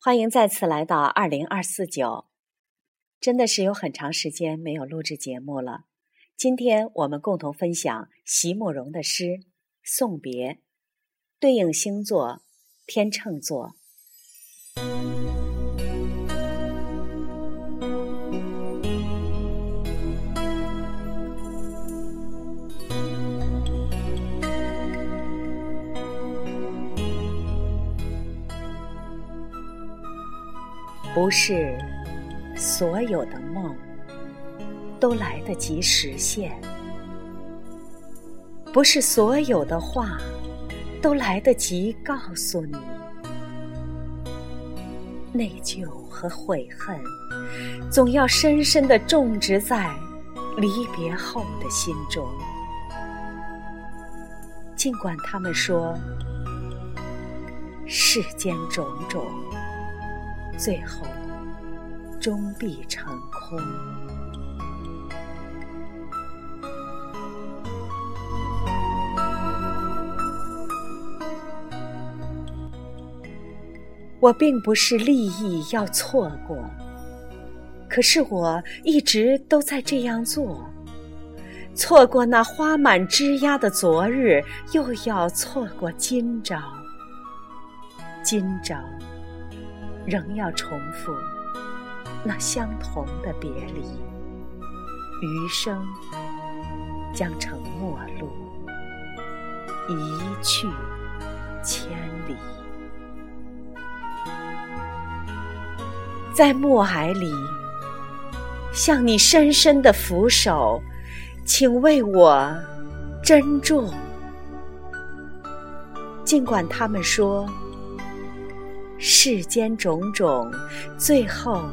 欢迎再次来到二零二四九，真的是有很长时间没有录制节目了。今天我们共同分享席慕容的诗《送别》，对应星座天秤座。不是所有的梦都来得及实现，不是所有的话都来得及告诉你。内疚和悔恨，总要深深的种植在离别后的心中。尽管他们说世间种种。最后，终必成空。我并不是利益要错过，可是我一直都在这样做。错过那花满枝桠的昨日，又要错过今朝。今朝。仍要重复那相同的别离，余生将成陌路，一去千里。在暮霭里，向你深深的俯首，请为我珍重。尽管他们说。世间种种，最后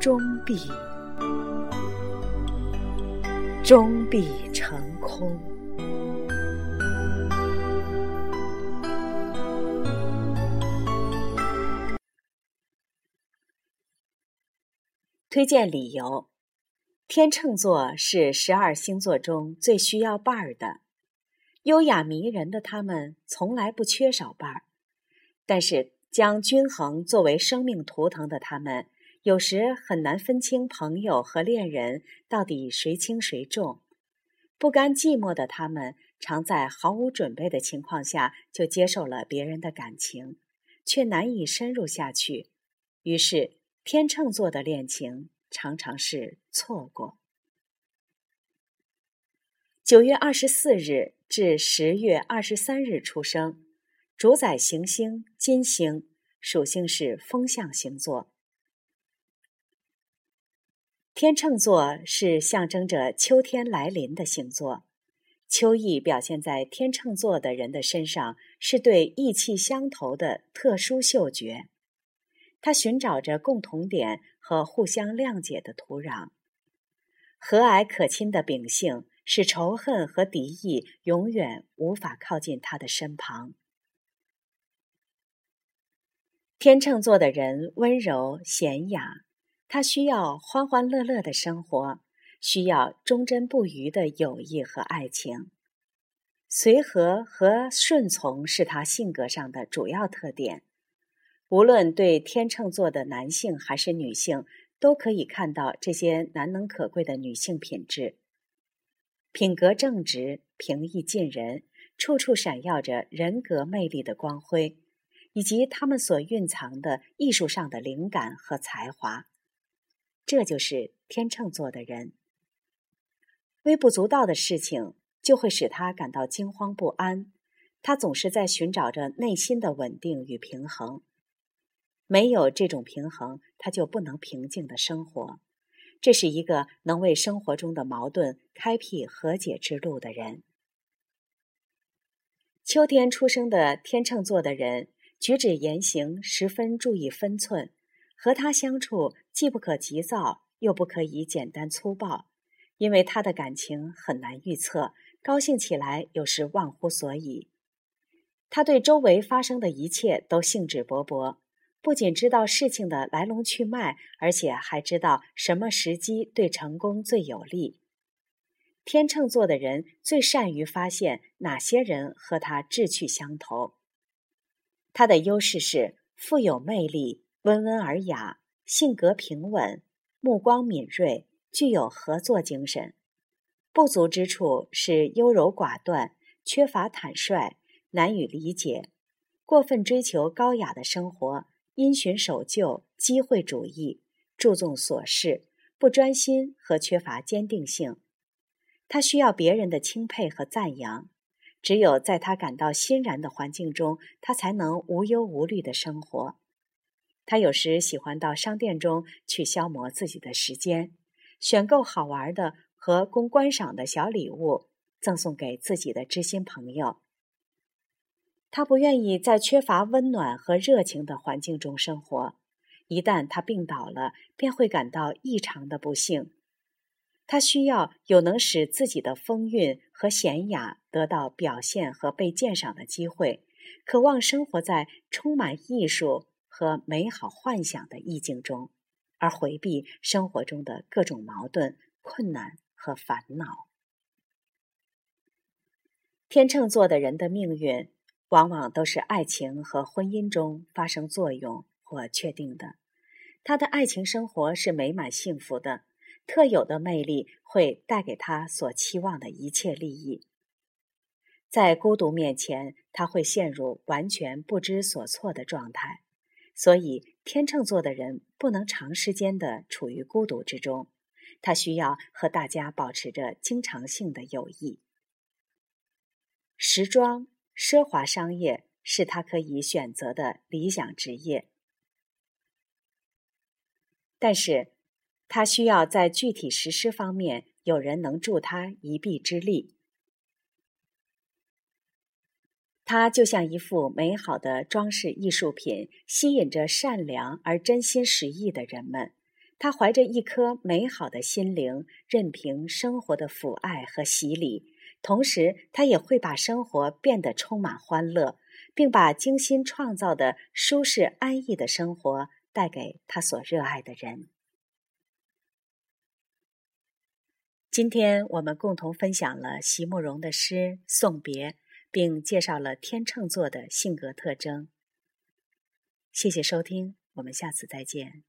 终必终必成空。推荐理由：天秤座是十二星座中最需要伴儿的，优雅迷人的他们从来不缺少伴儿，但是。将均衡作为生命图腾的他们，有时很难分清朋友和恋人到底谁轻谁重。不甘寂寞的他们，常在毫无准备的情况下就接受了别人的感情，却难以深入下去。于是，天秤座的恋情常常是错过。九月二十四日至十月二十三日出生。主宰行星金星，属性是风象星座。天秤座是象征着秋天来临的星座，秋意表现在天秤座的人的身上，是对意气相投的特殊嗅觉。他寻找着共同点和互相谅解的土壤，和蔼可亲的秉性使仇恨和敌意永远无法靠近他的身旁。天秤座的人温柔娴雅，他需要欢欢乐乐的生活，需要忠贞不渝的友谊和爱情。随和和顺从是他性格上的主要特点。无论对天秤座的男性还是女性，都可以看到这些难能可贵的女性品质：品格正直、平易近人，处处闪耀着人格魅力的光辉。以及他们所蕴藏的艺术上的灵感和才华，这就是天秤座的人。微不足道的事情就会使他感到惊慌不安，他总是在寻找着内心的稳定与平衡。没有这种平衡，他就不能平静的生活。这是一个能为生活中的矛盾开辟和解之路的人。秋天出生的天秤座的人。举止言行十分注意分寸，和他相处既不可急躁，又不可以简单粗暴，因为他的感情很难预测，高兴起来有时忘乎所以。他对周围发生的一切都兴致勃勃，不仅知道事情的来龙去脉，而且还知道什么时机对成功最有利。天秤座的人最善于发现哪些人和他志趣相投。他的优势是富有魅力，温文尔雅，性格平稳，目光敏锐，具有合作精神。不足之处是优柔寡断，缺乏坦率，难以理解，过分追求高雅的生活，因循守旧，机会主义，注重琐事，不专心和缺乏坚定性。他需要别人的钦佩和赞扬。只有在他感到欣然的环境中，他才能无忧无虑的生活。他有时喜欢到商店中去消磨自己的时间，选购好玩的和供观赏的小礼物，赠送给自己的知心朋友。他不愿意在缺乏温暖和热情的环境中生活，一旦他病倒了，便会感到异常的不幸。他需要有能使自己的风韵和娴雅得到表现和被鉴赏的机会，渴望生活在充满艺术和美好幻想的意境中，而回避生活中的各种矛盾、困难和烦恼。天秤座的人的命运，往往都是爱情和婚姻中发生作用或确定的。他的爱情生活是美满幸福的。特有的魅力会带给他所期望的一切利益。在孤独面前，他会陷入完全不知所措的状态。所以，天秤座的人不能长时间的处于孤独之中，他需要和大家保持着经常性的友谊。时装、奢华商业是他可以选择的理想职业，但是。他需要在具体实施方面有人能助他一臂之力。他就像一幅美好的装饰艺术品，吸引着善良而真心实意的人们。他怀着一颗美好的心灵，任凭生活的抚爱和洗礼，同时他也会把生活变得充满欢乐，并把精心创造的舒适安逸的生活带给他所热爱的人。今天我们共同分享了席慕容的诗《送别》，并介绍了天秤座的性格特征。谢谢收听，我们下次再见。